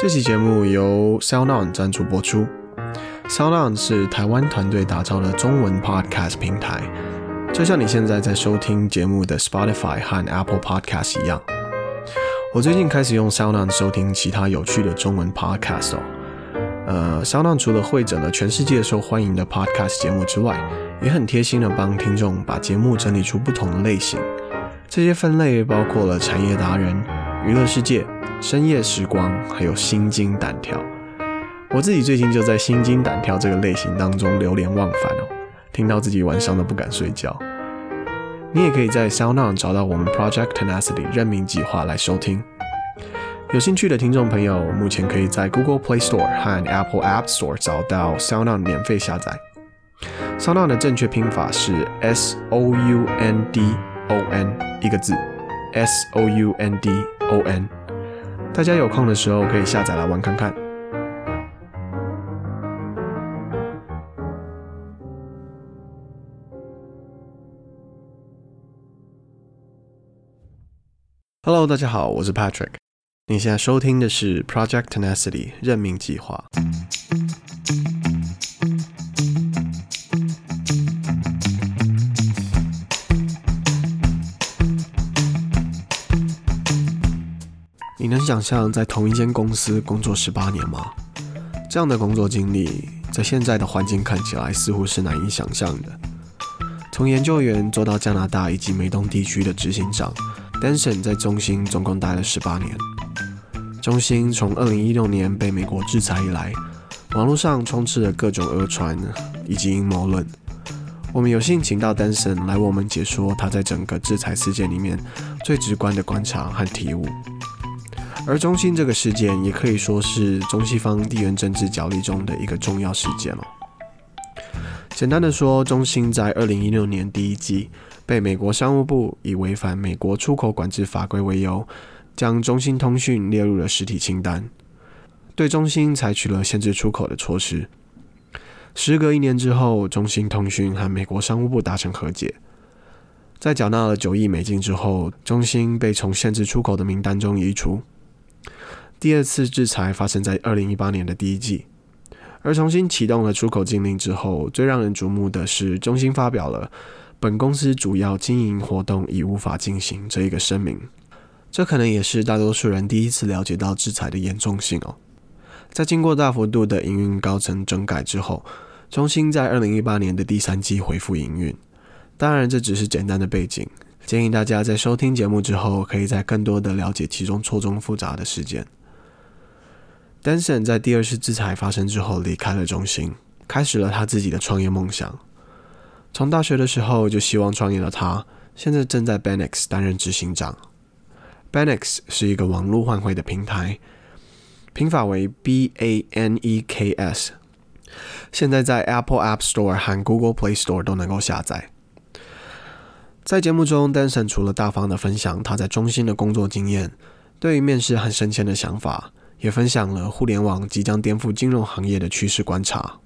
这期节目由 SoundOn 赞助播出。SoundOn 是台湾团队打造的中文 Podcast 平台，就像你现在在收听节目的 Spotify 和 Apple Podcast 一样。我最近开始用 SoundOn 收听其他有趣的中文 Podcast 哦。呃，SoundOn 除了会整了全世界受欢迎的 Podcast 节目之外，也很贴心的帮听众把节目整理出不同的类型。这些分类包括了产业达人、娱乐世界、深夜时光，还有心惊胆跳。我自己最近就在心惊胆跳这个类型当中流连忘返哦，听到自己晚上都不敢睡觉。你也可以在 SoundOn 找到我们 Project Tenacity 任命计划来收听。有兴趣的听众朋友，目前可以在 Google Play Store 和 Apple App Store 找到 SoundOn 免费下载。SoundOn 的正确拼法是 S O U N D O N 一个字，S O U N D O N。大家有空的时候可以下载来玩看看。Hello，大家好，我是 Patrick。你现在收听的是 Project Tenacity 任命计划。你能想象在同一间公司工作十八年吗？这样的工作经历，在现在的环境看起来似乎是难以想象的。从研究员做到加拿大以及美东地区的执行长。Danson 在中兴总共待了十八年。中兴从二零一六年被美国制裁以来，网络上充斥着各种讹传以及阴谋论。我们有幸请到 Danson 来为我们解说他在整个制裁事件里面最直观的观察和体悟。而中兴这个事件也可以说是中西方地缘政治角力中的一个重要事件了。简单的说，中兴在二零一六年第一季。被美国商务部以违反美国出口管制法规为由，将中兴通讯列入了实体清单，对中兴采取了限制出口的措施。时隔一年之后，中兴通讯和美国商务部达成和解，在缴纳了九亿美金之后，中兴被从限制出口的名单中移除。第二次制裁发生在二零一八年的第一季，而重新启动了出口禁令之后，最让人瞩目的是中兴发表了。本公司主要经营活动已无法进行这一个声明，这可能也是大多数人第一次了解到制裁的严重性哦。在经过大幅度的营运高层整改之后，中兴在二零一八年的第三季恢复营运。当然，这只是简单的背景，建议大家在收听节目之后，可以再更多的了解其中错综复杂的事件。Danson 在第二次制裁发生之后离开了中心，开始了他自己的创业梦想。从大学的时候就希望创业的他，现在正在 Banix 担任执行长。Banix 是一个网络换汇的平台，拼法为 B A N E K S，现在在 Apple App Store 和 Google Play Store 都能够下载。在节目中，Danson 除了大方的分享他在中心的工作经验，对于面试和升迁的想法，也分享了互联网即将颠覆金融行业的趋势观察。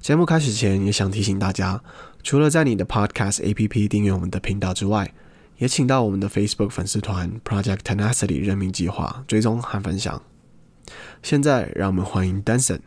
节目开始前，也想提醒大家，除了在你的 Podcast APP 订阅我们的频道之外，也请到我们的 Facebook 粉丝团 Project Tenacity 任命计划追踪和分享。现在，让我们欢迎 Danson。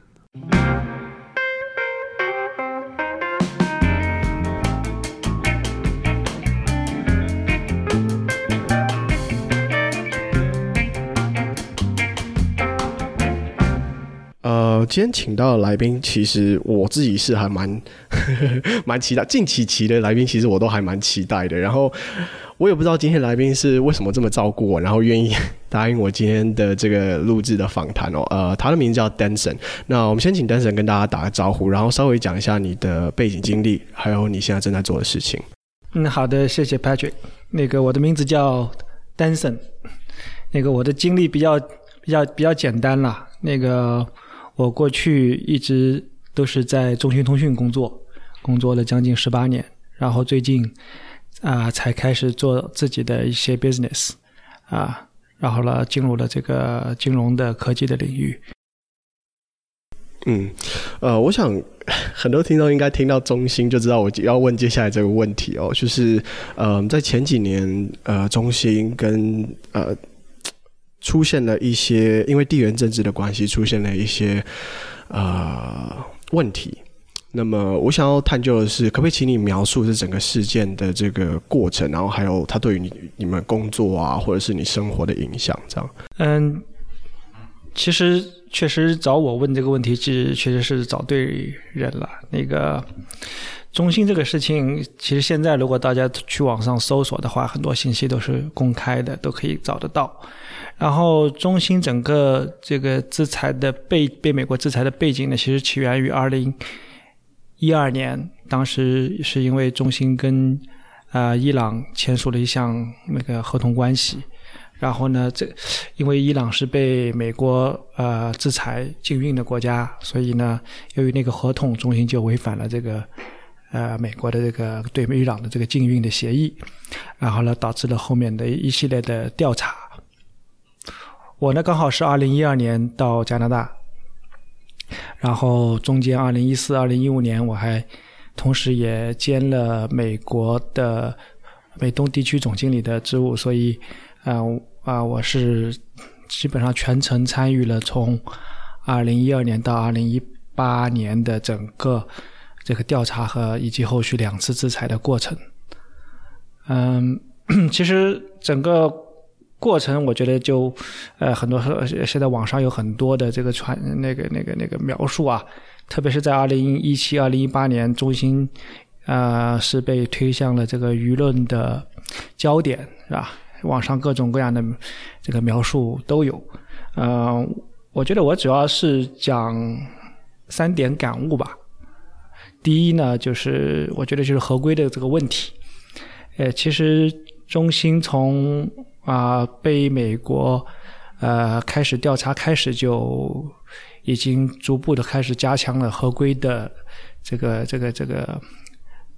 今天请到的来宾，其实我自己是还蛮 蛮期待。近期期的来宾，其实我都还蛮期待的。然后我也不知道今天来宾是为什么这么照顾我，然后愿意答应我今天的这个录制的访谈哦。呃，他的名字叫 Danson。那我们先请 Danson 跟大家打个招呼，然后稍微讲一下你的背景经历，还有你现在正在做的事情。嗯，好的，谢谢 Patrick。那个我的名字叫 Danson。那个我的经历比较比较比较简单啦。那个。我过去一直都是在中兴通讯工作，工作了将近十八年，然后最近啊、才开始做自己的一些 business 啊，然后呢进入了这个金融的科技的领域。嗯，呃，我想很多听众应该听到中兴就知道我要问接下来这个问题哦，就是呃在前几年呃中兴跟呃。出现了一些因为地缘政治的关系出现了一些呃问题。那么我想要探究的是，可不可以请你描述这整个事件的这个过程，然后还有它对于你你们工作啊，或者是你生活的影响，这样？嗯，其实确实找我问这个问题，其实确实是找对人了。那个中兴这个事情，其实现在如果大家去网上搜索的话，很多信息都是公开的，都可以找得到。然后中兴整个这个制裁的被被美国制裁的背景呢，其实起源于二零。一二年，当时是因为中兴跟啊、呃、伊朗签署了一项那个合同关系，然后呢，这因为伊朗是被美国呃制裁禁运的国家，所以呢，由于那个合同，中兴就违反了这个呃美国的这个对伊朗的这个禁运的协议，然后呢，导致了后面的一系列的调查。我呢，刚好是二零一二年到加拿大。然后中间，二零一四、二零一五年，我还同时也兼了美国的美东地区总经理的职务，所以，啊、啊，我是基本上全程参与了从二零一二年到二零一八年的整个这个调查和以及后续两次制裁的过程。嗯，其实整个。过程我觉得就，呃，很多现在网上有很多的这个传那个那个那个描述啊，特别是在二零一七、二零一八年，中兴啊、是被推向了这个舆论的焦点，是吧？网上各种各样的这个描述都有。嗯、我觉得我主要是讲三点感悟吧。第一呢，就是我觉得就是合规的这个问题。呃，其实中兴从啊、被美国呃开始调查，开始就已经逐步的开始加强了合规的这个这个这个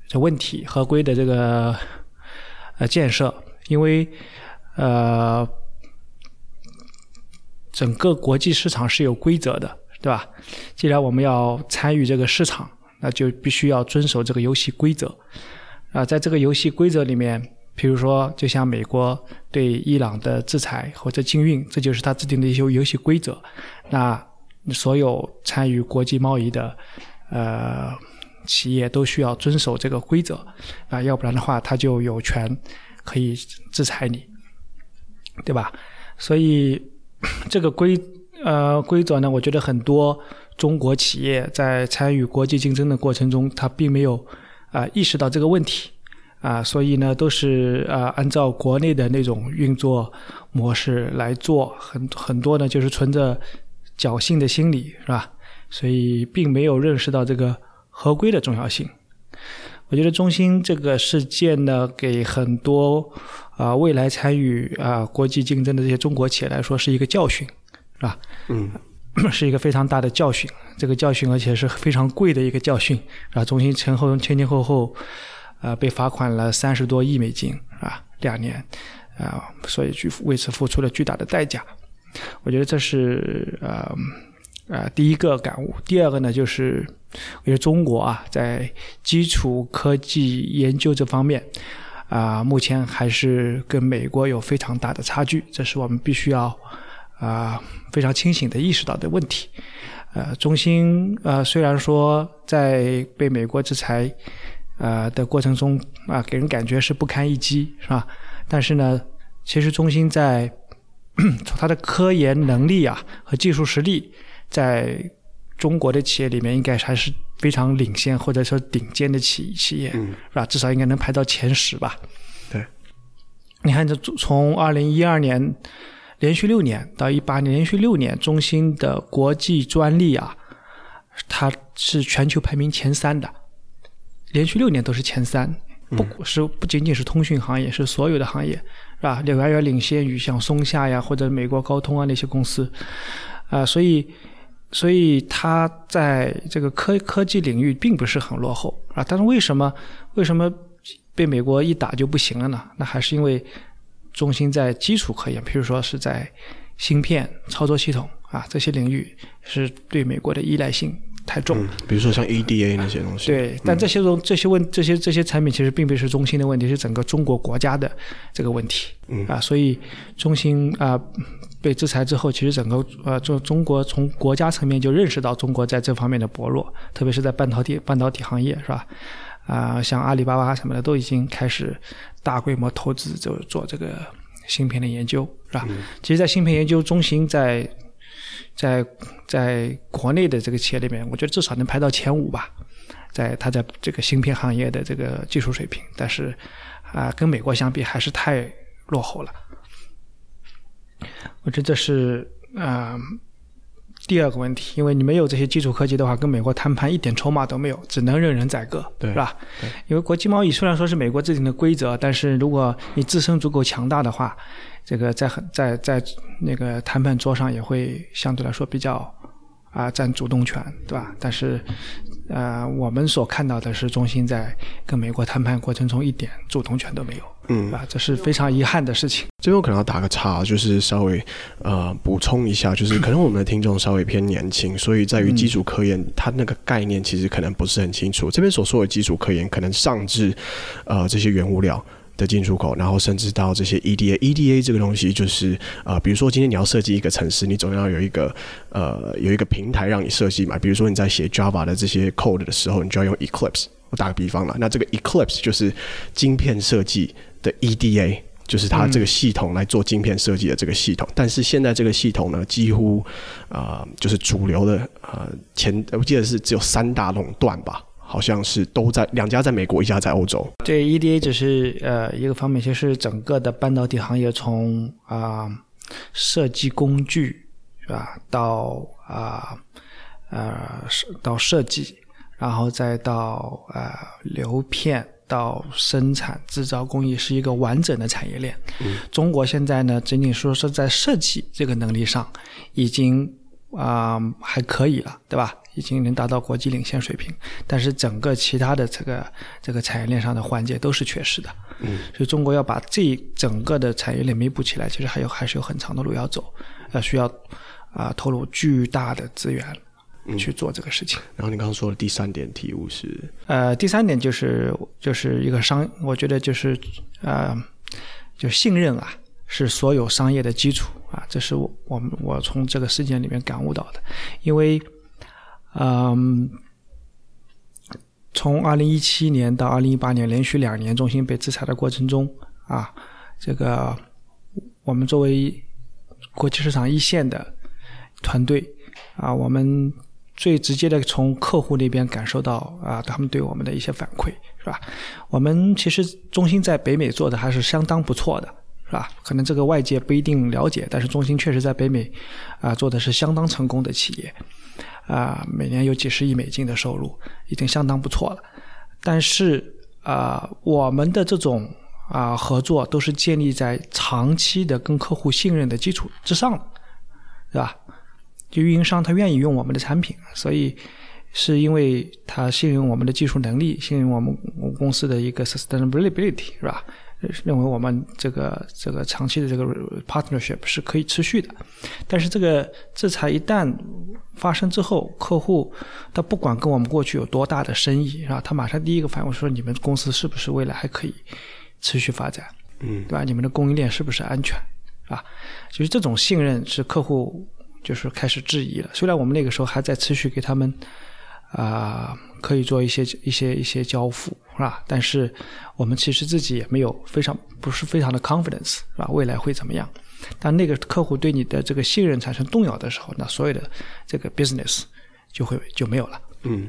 这问题，合规的这个呃建设，因为呃整个国际市场是有规则的，对吧？既然我们要参与这个市场，那就必须要遵守这个游戏规则啊、在这个游戏规则里面。比如说，就像美国对伊朗的制裁或者禁运，这就是他制定的一些游戏规则。那所有参与国际贸易的呃企业都需要遵守这个规则啊，要不然的话，他就有权可以制裁你，对吧？所以 这个规呃规则呢，我觉得很多中国企业在参与国际竞争的过程中，他并没有啊、意识到这个问题。啊，所以呢，都是啊，按照国内的那种运作模式来做，很很多呢，就是存着侥幸的心理，是吧？所以并没有认识到这个合规的重要性。我觉得中兴这个事件呢，给很多啊未来参与啊国际竞争的这些中国企业来说是一个教训，是吧？嗯，是一个非常大的教训。这个教训而且是非常贵的一个教训，啊？中兴前后前前后后。啊、被罚款了三十多亿美金啊，两年，啊、所以去为此付出了巨大的代价。我觉得这是呃，呃，第一个感悟。第二个呢，就是我觉得中国啊，在基础科技研究这方面啊、目前还是跟美国有非常大的差距，这是我们必须要啊、呃、非常清醒的意识到的问题。呃，中兴呃，虽然说在被美国制裁。呃的过程中啊，给人感觉是不堪一击，是吧？但是呢，其实中兴在从它的科研能力啊和技术实力，在中国的企业里面，应该还是非常领先或者说顶尖的企企业，嗯，是吧？至少应该能排到前十吧。对，你看这从二零一二年连续六年到一八年连续六年，中兴的国际专利啊，它是全球排名前三的。连续六年都是前三，不是不仅仅是通讯行业，是所有的行业，是吧？远远领先于像松下呀或者美国高通啊那些公司，啊、呃，所以，所以它在这个科科技领域并不是很落后啊。但是为什么为什么被美国一打就不行了呢？那还是因为中兴在基础科研，比如说是在芯片、操作系统啊这些领域，是对美国的依赖性。太重、嗯，比如说像 EDA 那些东西。对，但这些东、嗯、这些问这些这些产品其实并不是中兴的问题，是整个中国国家的这个问题。嗯啊，所以中兴啊被制裁之后，其实整个呃，中中国从国家层面就认识到中国在这方面的薄弱，特别是在半导体半导体行业，是吧？啊、呃，像阿里巴巴什么的都已经开始大规模投资，就做这个芯片的研究，是吧？嗯、其实，在芯片研究，中心在在在国内的这个企业里面，我觉得至少能排到前五吧，在它在这个芯片行业的这个技术水平，但是啊、呃，跟美国相比还是太落后了。我觉得这是啊。呃第二个问题，因为你没有这些基础科技的话，跟美国谈判一点筹码都没有，只能任人宰割，对，是吧？对。因为国际贸易虽然说是美国制定的规则，但是如果你自身足够强大的话，这个在很在在那个谈判桌上也会相对来说比较啊占主动权，对吧？但是。呃，我们所看到的是中心在跟美国谈判过程中一点主动权都没有，嗯，啊，这是非常遗憾的事情。这边我可能要打个岔，就是稍微呃补充一下，就是可能我们的听众稍微偏年轻，所以在于基础科研，它那个概念其实可能不是很清楚。这边所说的基础科研，可能上至呃这些原物料。的进出口，然后甚至到这些 EDA，EDA 这个东西就是呃，比如说今天你要设计一个城市，你总要有一个呃有一个平台让你设计嘛。比如说你在写 Java 的这些 code 的时候，你就要用 Eclipse。我打个比方了，那这个 Eclipse 就是晶片设计的 EDA，就是它这个系统来做晶片设计的这个系统。嗯、但是现在这个系统呢，几乎啊、呃、就是主流的呃前我记得是只有三大垄断吧。好像是都在两家在美国，一家在欧洲。对，EDA 只是呃一个方面，其实整个的半导体行业从啊、呃、设计工具是吧，到啊呃到设计，然后再到呃流片到生产制造工艺，是一个完整的产业链。嗯、中国现在呢，仅仅说是在设计这个能力上已经啊、呃、还可以了，对吧？已经能达到国际领先水平，但是整个其他的这个这个产业链上的环节都是缺失的。嗯，所以中国要把这整个的产业链弥补起来，其实还有还是有很长的路要走，呃，需要啊、呃、投入巨大的资源去做这个事情。嗯、然后你刚刚说的第三点题目是？呃，第三点就是就是一个商，我觉得就是呃，就信任啊，是所有商业的基础啊，这是我我们我从这个事件里面感悟到的，因为。嗯，从二零一七年到二零一八年，连续两年中芯被制裁的过程中，啊，这个我们作为国际市场一线的团队，啊，我们最直接的从客户那边感受到啊，他们对我们的一些反馈，是吧？我们其实中芯在北美做的还是相当不错的，是吧？可能这个外界不一定了解，但是中兴确实在北美啊做的是相当成功的企业。啊，每年有几十亿美金的收入，已经相当不错了。但是啊，我们的这种啊合作都是建立在长期的跟客户信任的基础之上，是吧？就运营商他愿意用我们的产品，所以是因为他信任我们的技术能力，信任我们公司的一个 sustainability，是吧？认为我们这个这个长期的这个 partnership 是可以持续的，但是这个制裁一旦发生之后，客户他不管跟我们过去有多大的生意，是吧？他马上第一个反应说：你们公司是不是未来还可以持续发展？嗯，对吧？你们的供应链是不是安全？啊，就是这种信任是客户就是开始质疑了。虽然我们那个时候还在持续给他们啊。可以做一些一些一些交付，是吧？但是我们其实自己也没有非常不是非常的 confidence，是吧？未来会怎么样？当那个客户对你的这个信任产生动摇的时候，那所有的这个 business 就会就没有了。嗯。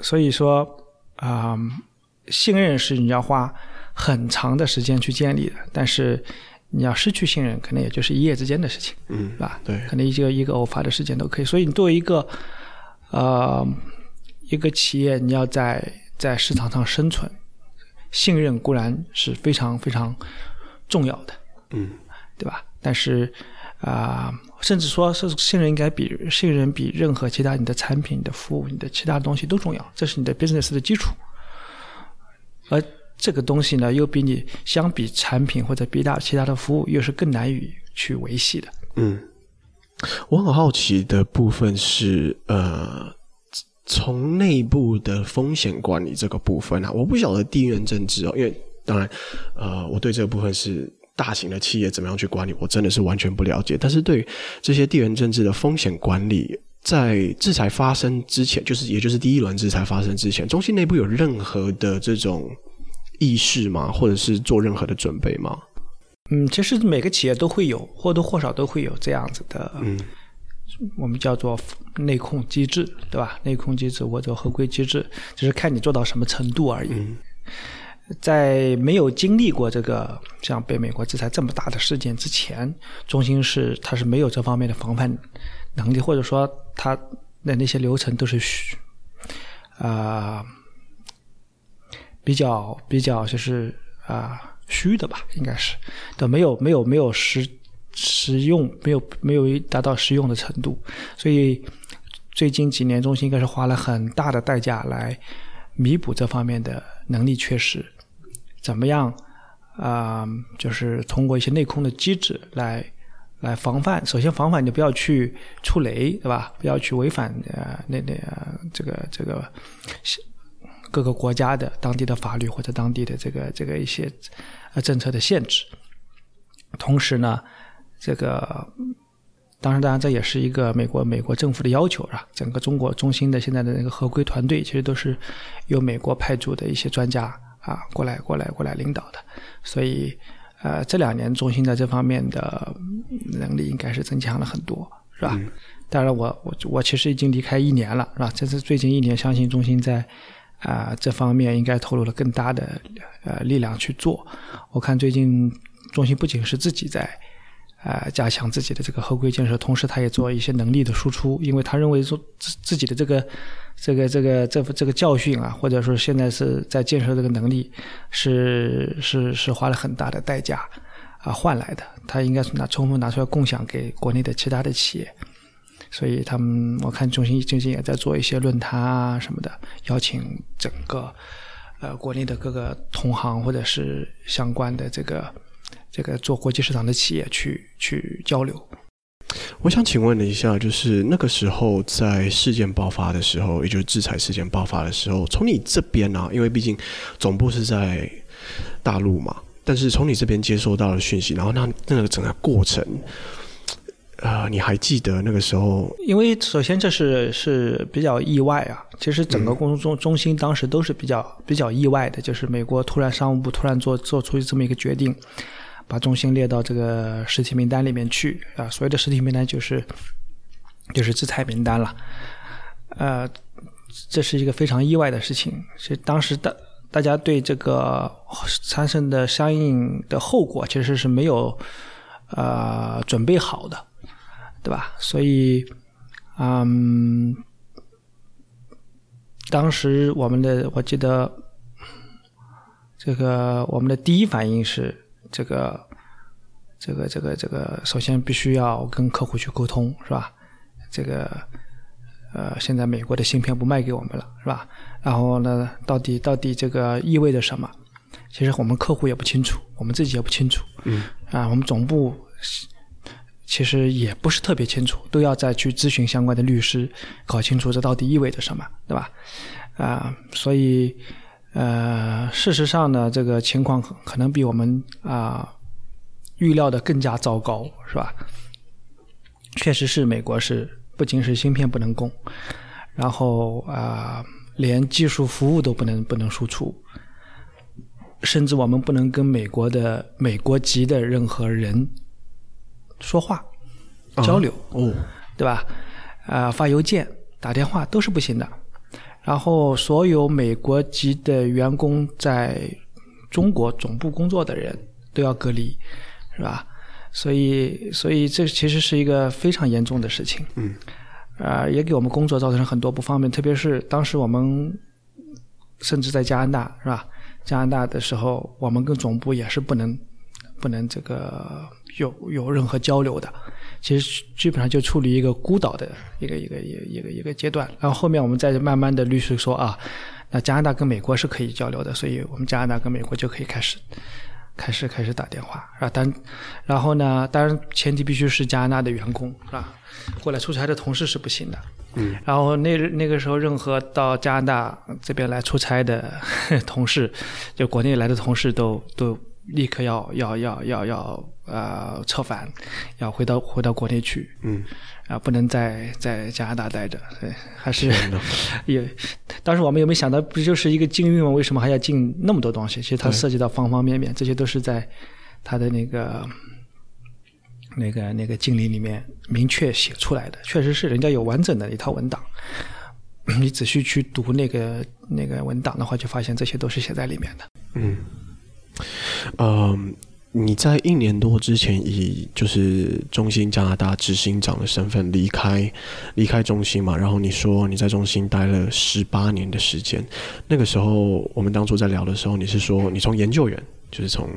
所以说啊、呃，信任是你要花很长的时间去建立的，但是你要失去信任，可能也就是一夜之间的事情，嗯，是吧？对，可能一个一个偶发的事件都可以。所以你作为一个呃。一个企业你要在在市场上生存，信任固然是非常非常重要的，嗯，对吧？但是啊、呃，甚至说是信任应该比信任比任何其他你的产品、你的服务、你的其他东西都重要，这是你的 business 的基础。而这个东西呢，又比你相比产品或者比大其他的服务，又是更难以去维系的。嗯，我很好奇的部分是呃。从内部的风险管理这个部分啊，我不晓得地缘政治哦，因为当然，呃，我对这个部分是大型的企业怎么样去管理，我真的是完全不了解。但是对于这些地缘政治的风险管理，在制裁发生之前，就是也就是第一轮制裁发生之前，中心内部有任何的这种意识吗？或者是做任何的准备吗？嗯，其实每个企业都会有，或多或少都会有这样子的。嗯。我们叫做内控机制，对吧？内控机制或者合规机制，只是看你做到什么程度而已。嗯、在没有经历过这个像被美国制裁这么大的事件之前，中心是它是没有这方面的防范能力，或者说它的那些流程都是虚啊、呃，比较比较就是啊、呃、虚的吧，应该是都没有没有没有实。实用没有没有达到实用的程度，所以最近几年中心应该是花了很大的代价来弥补这方面的能力缺失。怎么样啊、就是通过一些内控的机制来来防范。首先防范你不要去触雷，对吧？不要去违反呃那那这个这个各个国家的当地的法律或者当地的这个这个一些呃政策的限制。同时呢。这个当然，当然，这也是一个美国美国政府的要求，是吧？整个中国中心的现在的那个合规团队，其实都是由美国派驻的一些专家啊过来过来过来领导的。所以，呃，这两年中心在这方面的能力应该是增强了很多，是吧？嗯、当然我，我我我其实已经离开一年了，是吧？这是最近一年，相信中心在啊、呃、这方面应该投入了更大的呃力量去做。我看最近中心不仅是自己在。呃，加强自己的这个合规建设，同时他也做一些能力的输出，因为他认为说自自己的这个这个这个这这个教训啊，或者说现在是在建设这个能力，是是是花了很大的代价啊换来的，他应该是拿充分拿出来共享给国内的其他的企业，所以他们我看中心最近也在做一些论坛啊什么的，邀请整个呃国内的各个同行或者是相关的这个。这个做国际市场的企业去去交流。我想请问了一下，就是那个时候在事件爆发的时候，也就是制裁事件爆发的时候，从你这边呢、啊，因为毕竟总部是在大陆嘛，但是从你这边接收到的讯息，然后那那个整个过程，啊、呃，你还记得那个时候？因为首先这是是比较意外啊，其实整个工作中中心当时都是比较比较意外的，就是美国突然商务部突然做做出这么一个决定。把中心列到这个实体名单里面去啊，所谓的实体名单就是就是制裁名单了，呃，这是一个非常意外的事情。是当时大大家对这个产生的相应的后果其实是没有呃准备好的，对吧？所以，嗯，当时我们的我记得这个我们的第一反应是。这个，这个，这个，这个，首先必须要跟客户去沟通，是吧？这个，呃，现在美国的芯片不卖给我们了，是吧？然后呢，到底到底这个意味着什么？其实我们客户也不清楚，我们自己也不清楚。嗯。啊，我们总部其实也不是特别清楚，都要再去咨询相关的律师，搞清楚这到底意味着什么，对吧？啊，所以。呃，事实上呢，这个情况可能比我们啊、呃、预料的更加糟糕，是吧？确实是美国是不仅是芯片不能供，然后啊、呃，连技术服务都不能不能输出，甚至我们不能跟美国的美国籍的任何人说话、交流，哦，对吧？啊、呃，发邮件、打电话都是不行的。然后，所有美国籍的员工在中国总部工作的人都要隔离，是吧？所以，所以这其实是一个非常严重的事情。嗯。啊、也给我们工作造成很多不方便，特别是当时我们甚至在加拿大，是吧？加拿大的时候，我们跟总部也是不能不能这个有有任何交流的。其实基本上就处于一个孤岛的一个一个一个一个一个阶段，然后后面我们再慢慢的律师说啊，那加拿大跟美国是可以交流的，所以我们加拿大跟美国就可以开始开始开始打电话，是吧？但然后呢，当然前提必须是加拿大的员工，是吧？过来出差的同事是不行的。嗯。然后那那个时候，任何到加拿大这边来出差的 同事，就国内来的同事都都立刻要要要要要呃策反，要回到回到国内去，嗯，啊，不能在在加拿大待着，对，还是 也，当时我们有没有想到，不就是一个禁运吗？为什么还要禁那么多东西？其实它涉及到方方面面，这些都是在他的那个那个那个禁令里面明确写出来的，确实是人家有完整的一套文档。你仔细去读那个那个文档的话，就发现这些都是写在里面的。嗯，呃，你在一年多之前以就是中心加拿大执行长的身份离开离开中心嘛，然后你说你在中心待了十八年的时间。那个时候我们当初在聊的时候，你是说你从研究员，就是从。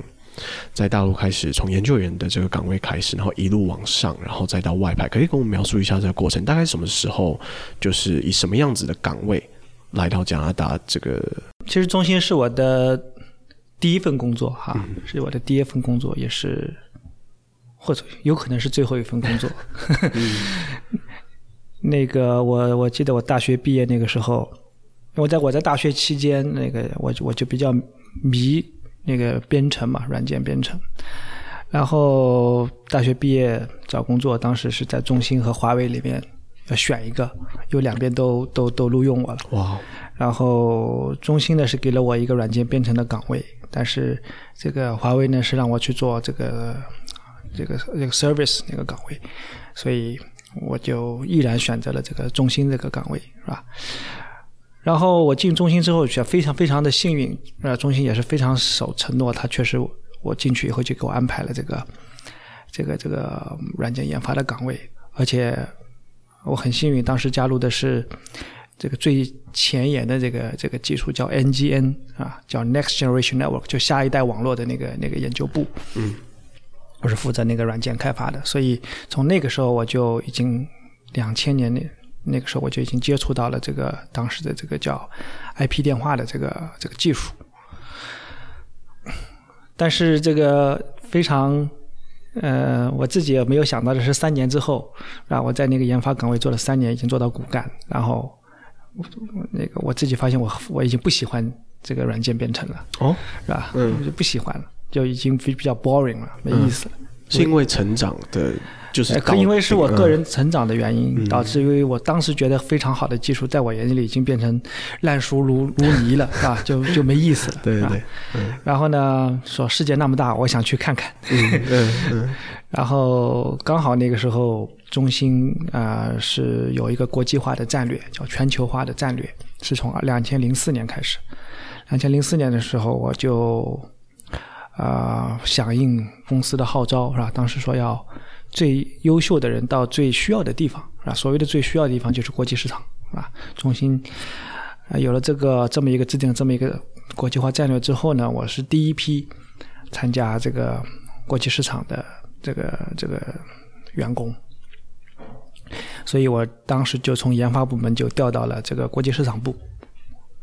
在大陆开始，从研究员的这个岗位开始，然后一路往上，然后再到外派，可以跟我们描述一下这个过程？大概什么时候，就是以什么样子的岗位来到加拿大？这个其实中心是我的第一份工作哈，嗯、是我的第一份工作，也是或者有可能是最后一份工作。嗯、那个我我记得我大学毕业那个时候，我在我在大学期间，那个我我就比较迷。那个编程嘛，软件编程。然后大学毕业找工作，当时是在中兴和华为里面要选一个，有两边都都都录用我了。哇！然后中兴呢是给了我一个软件编程的岗位，但是这个华为呢是让我去做这个这个这个 service 那个岗位，所以我就毅然选择了这个中兴这个岗位，是吧？然后我进中兴之后，却非常非常的幸运，呃，中兴也是非常守承诺，他确实我进去以后就给我安排了这个这个这个软件研发的岗位，而且我很幸运，当时加入的是这个最前沿的这个这个技术，叫 NGN 啊，叫 Next Generation Network，就下一代网络的那个那个研究部。嗯，我是负责那个软件开发的，所以从那个时候我就已经两千年那。那个时候我就已经接触到了这个当时的这个叫 IP 电话的这个这个技术，但是这个非常，呃，我自己也没有想到的是，三年之后，啊，我在那个研发岗位做了三年，已经做到骨干，然后那个我自己发现我我已经不喜欢这个软件编程了，哦，是吧？嗯，我就不喜欢了，就已经比比较 boring 了，没意思了。嗯，是因为成长的。就是可因为是我个人成长的原因，嗯、导致因为我当时觉得非常好的技术，在我眼里已经变成烂熟如如泥了，是吧？就就没意思了。对对然后呢，说世界那么大，我想去看看。嗯嗯。嗯 然后刚好那个时候，中兴啊、呃、是有一个国际化的战略，叫全球化的战略，是从两千零四年开始。两千零四年的时候，我就啊响应公司的号召，是吧？当时说要。最优秀的人到最需要的地方，啊，所谓的最需要的地方就是国际市场，啊，中芯啊有了这个这么一个制定这么一个国际化战略之后呢，我是第一批参加这个国际市场的这个这个员工，所以我当时就从研发部门就调到了这个国际市场部，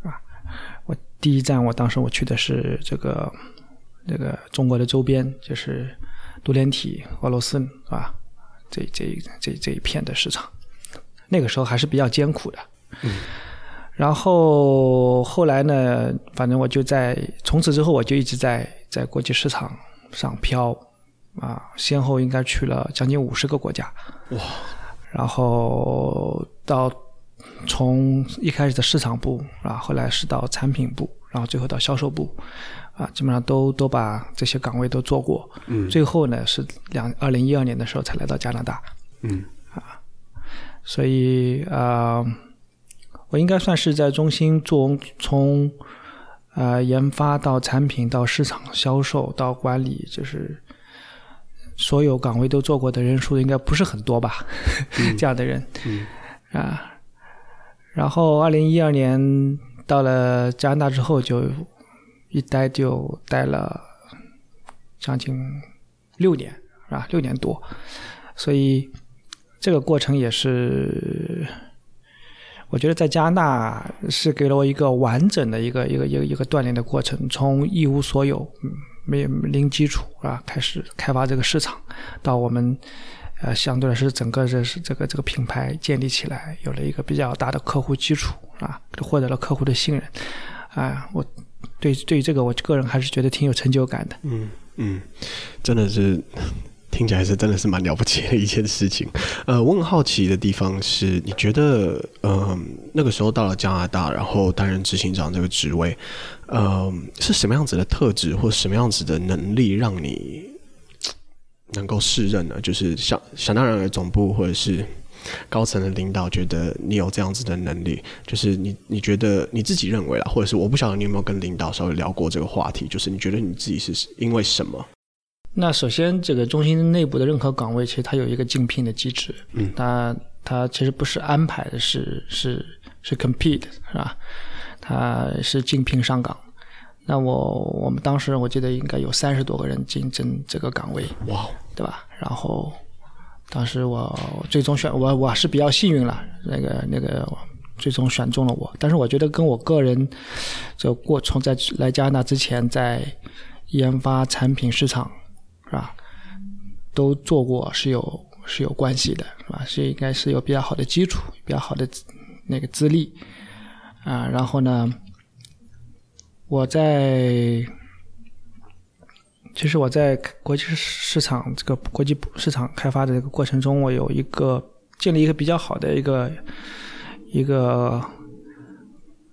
啊，我第一站我当时我去的是这个这个中国的周边，就是。多联体、俄罗斯是吧？这这这这一片的市场，那个时候还是比较艰苦的。嗯。然后后来呢，反正我就在从此之后，我就一直在在国际市场上飘啊，先后应该去了将近五十个国家。哇！然后到从一开始的市场部啊，后来是到产品部，然后最后到销售部。啊，基本上都都把这些岗位都做过，嗯，最后呢是两二零一二年的时候才来到加拿大，嗯，啊，所以啊、呃，我应该算是在中心做从啊、呃、研发到产品到市场销售到管理，就是所有岗位都做过的人数应该不是很多吧，嗯、这样的人，嗯，啊，然后二零一二年到了加拿大之后就。一待就待了将近六年，是吧？六年多，所以这个过程也是，我觉得在加拿大是给了我一个完整的一个一个一个一个锻炼的过程，从一无所有，没有零基础啊，开始开发这个市场，到我们呃相对来说整个这是这个这个品牌建立起来，有了一个比较大的客户基础啊，获得了客户的信任，啊，我。对对这个，我个人还是觉得挺有成就感的。嗯嗯，真的是。听起来是真的是蛮了不起的一件事情。呃，我很好奇的地方是，你觉得，嗯、那个时候到了加拿大，然后担任执行长这个职位，呃，是什么样子的特质或什么样子的能力让你 能够胜任呢？就是想想当然的总部或者是高层的领导觉得你有这样子的能力，就是你你觉得你自己认为啦，或者是我不晓得你有没有跟领导稍微聊过这个话题，就是你觉得你自己是因为什么？那首先，这个中心内部的任何岗位，其实它有一个竞聘的机制。嗯，它它其实不是安排的，是是是 compete 是吧？它是竞聘上岗。那我我们当时我记得应该有三十多个人竞争这个岗位，哇，对吧？然后当时我最终选我我是比较幸运了，那个那个最终选中了我。但是我觉得跟我个人就过从在来加拿大之前，在研发产品市场。是吧？都做过是有是有关系的，是吧？是应该是有比较好的基础，比较好的那个资历啊。然后呢，我在其实我在国际市场这个国际市场开发的这个过程中，我有一个建立一个比较好的一个一个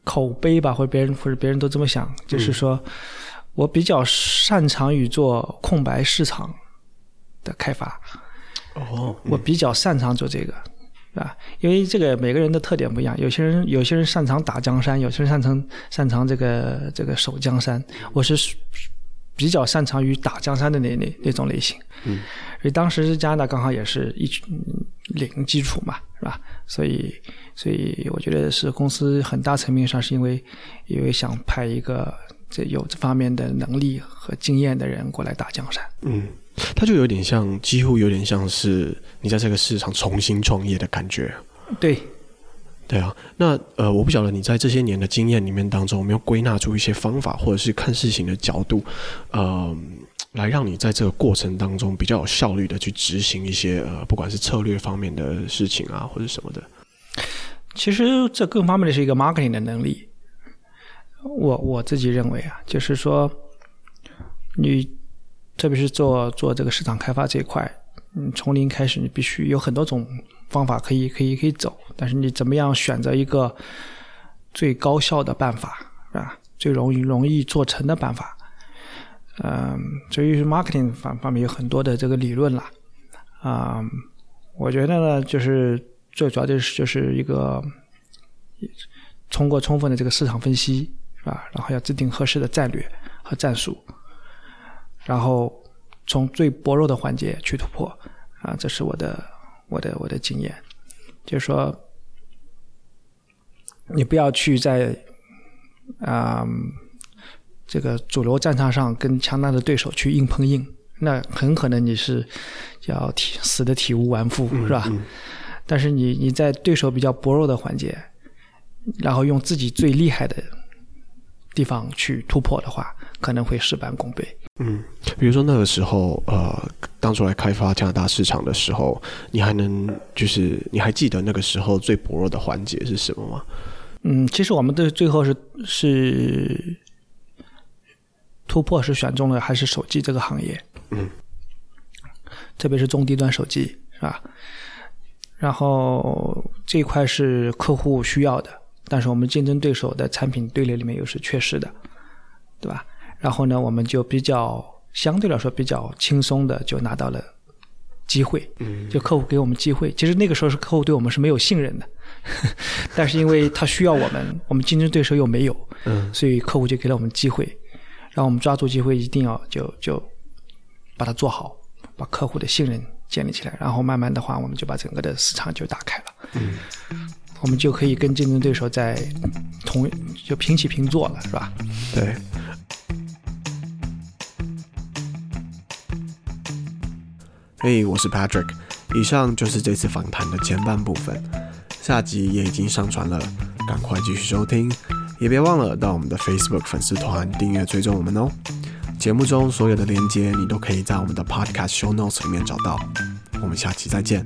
口碑吧，或者别人或者别人都这么想，就是说。嗯我比较擅长于做空白市场的开发，哦，我比较擅长做这个，是吧？因为这个每个人的特点不一样，有些人有些人擅长打江山，有些人擅长擅长这个这个守江山。我是比较擅长于打江山的那那那种类型。嗯，所以当时加拿大刚好也是一零基础嘛，是吧？所以所以我觉得是公司很大层面上是因为因为想派一个。这有这方面的能力和经验的人过来打江山，嗯，他就有点像，几乎有点像是你在这个市场重新创业的感觉。对，对啊。那呃，我不晓得你在这些年的经验里面当中，有没有归纳出一些方法，或者是看事情的角度，呃，来让你在这个过程当中比较有效率的去执行一些呃，不管是策略方面的事情啊，或者什么的。其实这更方面的是一个 marketing 的能力。我我自己认为啊，就是说，你特别是做做这个市场开发这一块，嗯，从零开始，你必须有很多种方法可以可以可以走，但是你怎么样选择一个最高效的办法，是吧？最容易容易做成的办法，嗯，至于 marketing 方方面有很多的这个理论了，啊、嗯，我觉得呢，就是最主要就是就是一个通过充分的这个市场分析。啊，然后要制定合适的战略和战术，然后从最薄弱的环节去突破。啊，这是我的我的我的经验，就是说，你不要去在啊这个主流战场上跟强大的对手去硬碰硬，那很可能你是要体死的体无完肤，是吧？嗯嗯。但是你你在对手比较薄弱的环节，然后用自己最厉害的。地方去突破的话，可能会事半功倍。嗯，比如说那个时候，呃，当初来开发加拿大市场的时候，你还能就是你还记得那个时候最薄弱的环节是什么吗？嗯，其实我们的最后是是突破是选中了还是手机这个行业。嗯，特别是中低端手机是吧？然后这一块是客户需要的。但是我们竞争对手的产品队列里面又是缺失的，对吧？然后呢，我们就比较相对来说比较轻松的就拿到了机会，就客户给我们机会。其实那个时候是客户对我们是没有信任的，但是因为他需要我们，我们竞争对手又没有，所以客户就给了我们机会，让我们抓住机会，一定要就就把它做好，把客户的信任建立起来，然后慢慢的话，我们就把整个的市场就打开了。我们就可以跟竞争对手在同就平起平坐了，是吧？对。嘿，hey，我是 Patrick，以上就是这次访谈的前半部分，下集也已经上传了，赶快继续收听，也别忘了到我们的 Facebook 粉丝团订阅追踪我们哦。节目中所有的链接你都可以在我们的 Podcast Show Notes 里面找到，我们下期再见。